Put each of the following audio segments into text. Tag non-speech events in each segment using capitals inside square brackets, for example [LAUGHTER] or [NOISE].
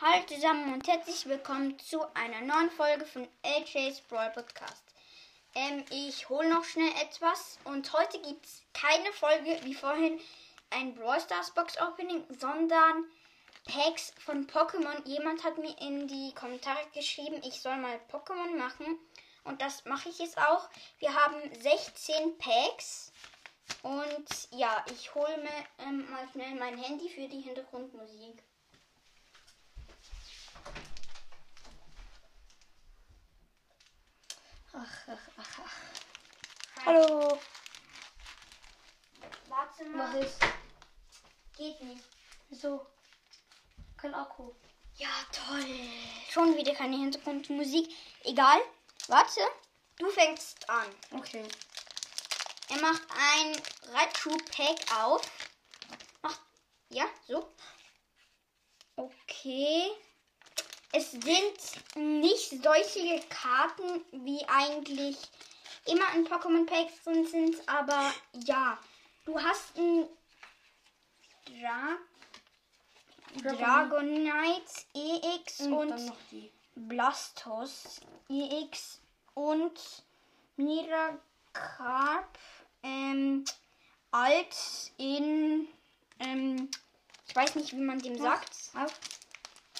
Hallo zusammen und herzlich willkommen zu einer neuen Folge von LJ's Brawl Podcast. Ähm, ich hole noch schnell etwas und heute gibt es keine Folge wie vorhin ein Brawl Stars Box Opening, sondern Packs von Pokémon. Jemand hat mir in die Kommentare geschrieben, ich soll mal Pokémon machen und das mache ich jetzt auch. Wir haben 16 Packs und ja, ich hole mir ähm, mal schnell mein Handy für die Hintergrundmusik. Hallo. Warte mal. Was ist? Geht nicht. Wieso? Kein Akku. Ja, toll. Schon wieder keine Hintergrundmusik. Egal. Warte. Du fängst an. Okay. Er macht ein Raichu-Pack auf. Macht. Ja, so. Okay. Es sind nicht solche Karten, wie eigentlich immer in Pokémon Packs drin sind, aber ja. Du hast ein Dra Dragonite EX Und, und. Blastos EX und Miracarp ähm, alt in ähm, ich weiß nicht, wie man dem sagt. Auf.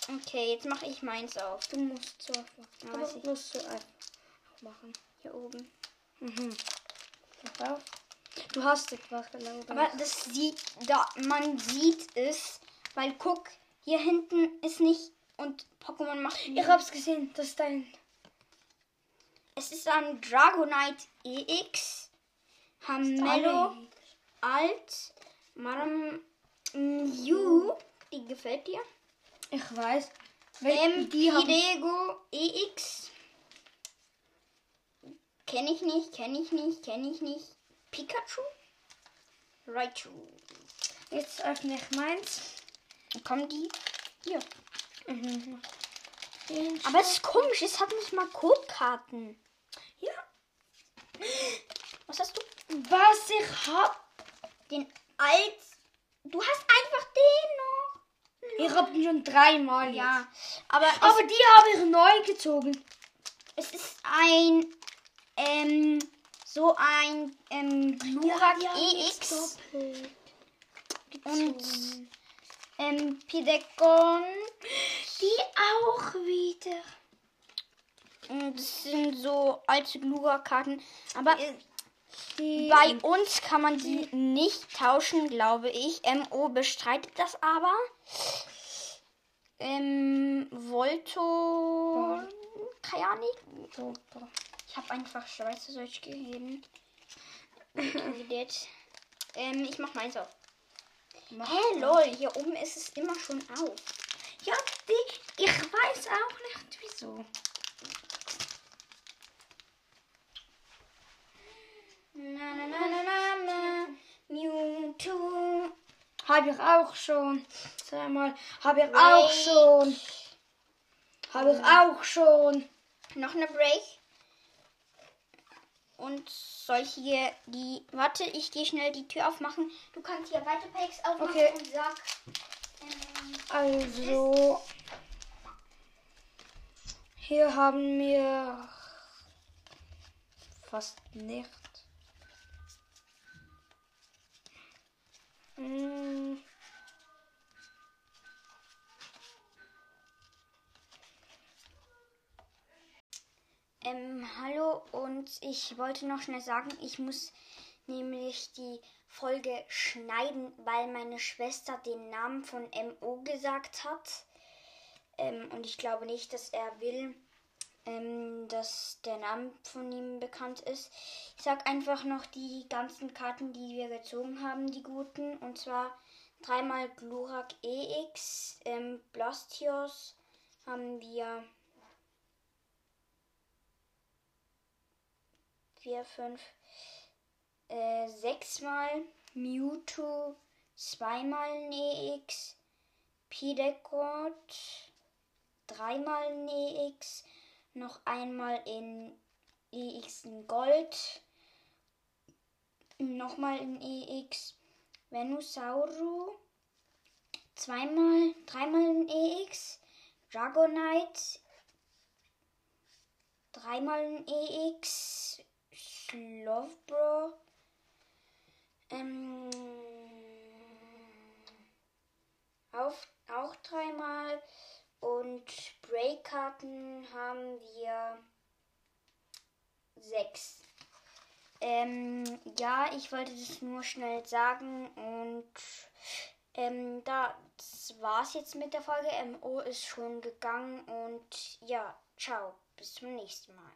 Okay, jetzt mache ich meins auf. Du musst einfach. Ja, musst einfach machen. Hier oben. Mhm. Du hast etwas, glaube ich. Aber das sieht, da, man sieht es, weil guck, hier hinten ist nicht und Pokémon macht. ich hab's gesehen. Das ist dein. Es ist ein Dragonite EX, Hamelo. Alt, Maram, Mew, die gefällt dir. Ich weiß. Ähm, Wel die. Hidego EX. Kenne ich nicht, kenne ich nicht, kenne ich nicht. Pikachu? Raichu. Jetzt öffne ich meins. Kommen die? Hier. Mhm. Aber es ist komisch, es hat nicht mal Codekarten. Ja. Was hast du? Was ich hab. Den Alt. Du hast einfach den noch. Ich hab ihn schon dreimal. Ja. jetzt. Aber, Aber die habe ich neu gezogen. es ist ein. Ähm, so ein ähm, Glurak EX und ähm, Pidekon. Die auch wieder. Und das sind so alte Glurak-Karten. Aber Die bei uns kann man die nicht tauschen, glaube ich. MO bestreitet das aber. Ähm, Volto. Keine Ahnung. Ich habe einfach Schweizerdeutsch gegeben. [LAUGHS] Ähm, ich mach meins auf. Hä, lol, hier oben ist es immer schon auf. Ja. Ich weiß auch nicht wieso. Na, na, na, na, na, na. Mewtwo. Habe ich auch schon. Zweimal. Habe ich auch schon. Habe ich auch schon. Noch eine Break. Und solche, die. Warte, ich gehe schnell die Tür aufmachen. Du kannst hier weiter Packs aufmachen Okay. und sag. Ähm, Also. Hier haben wir fast nicht. Hm. Ähm, hallo und ich wollte noch schnell sagen, ich muss nämlich die Folge schneiden, weil meine Schwester den Namen von MO gesagt hat. Ähm, und ich glaube nicht, dass er will, ähm, dass der Name von ihm bekannt ist. Ich sag einfach noch die ganzen Karten, die wir gezogen haben, die guten. Und zwar dreimal Glurak EX, ähm, Blastios haben wir vier, fünf, äh, sechsmal Mewtwo, zweimal ein EX, Pidecort, dreimal ein EX, noch einmal in EX in Gold, nochmal in EX, Venusauru, zweimal, dreimal in EX, Dragonite, dreimal ein EX, Slovebro, ähm, auf, auch dreimal und Breakkarten haben wir sechs. Ähm, ja, ich wollte das nur schnell sagen und ähm, das war's jetzt mit der Folge. MO ist schon gegangen und ja, ciao, bis zum nächsten Mal.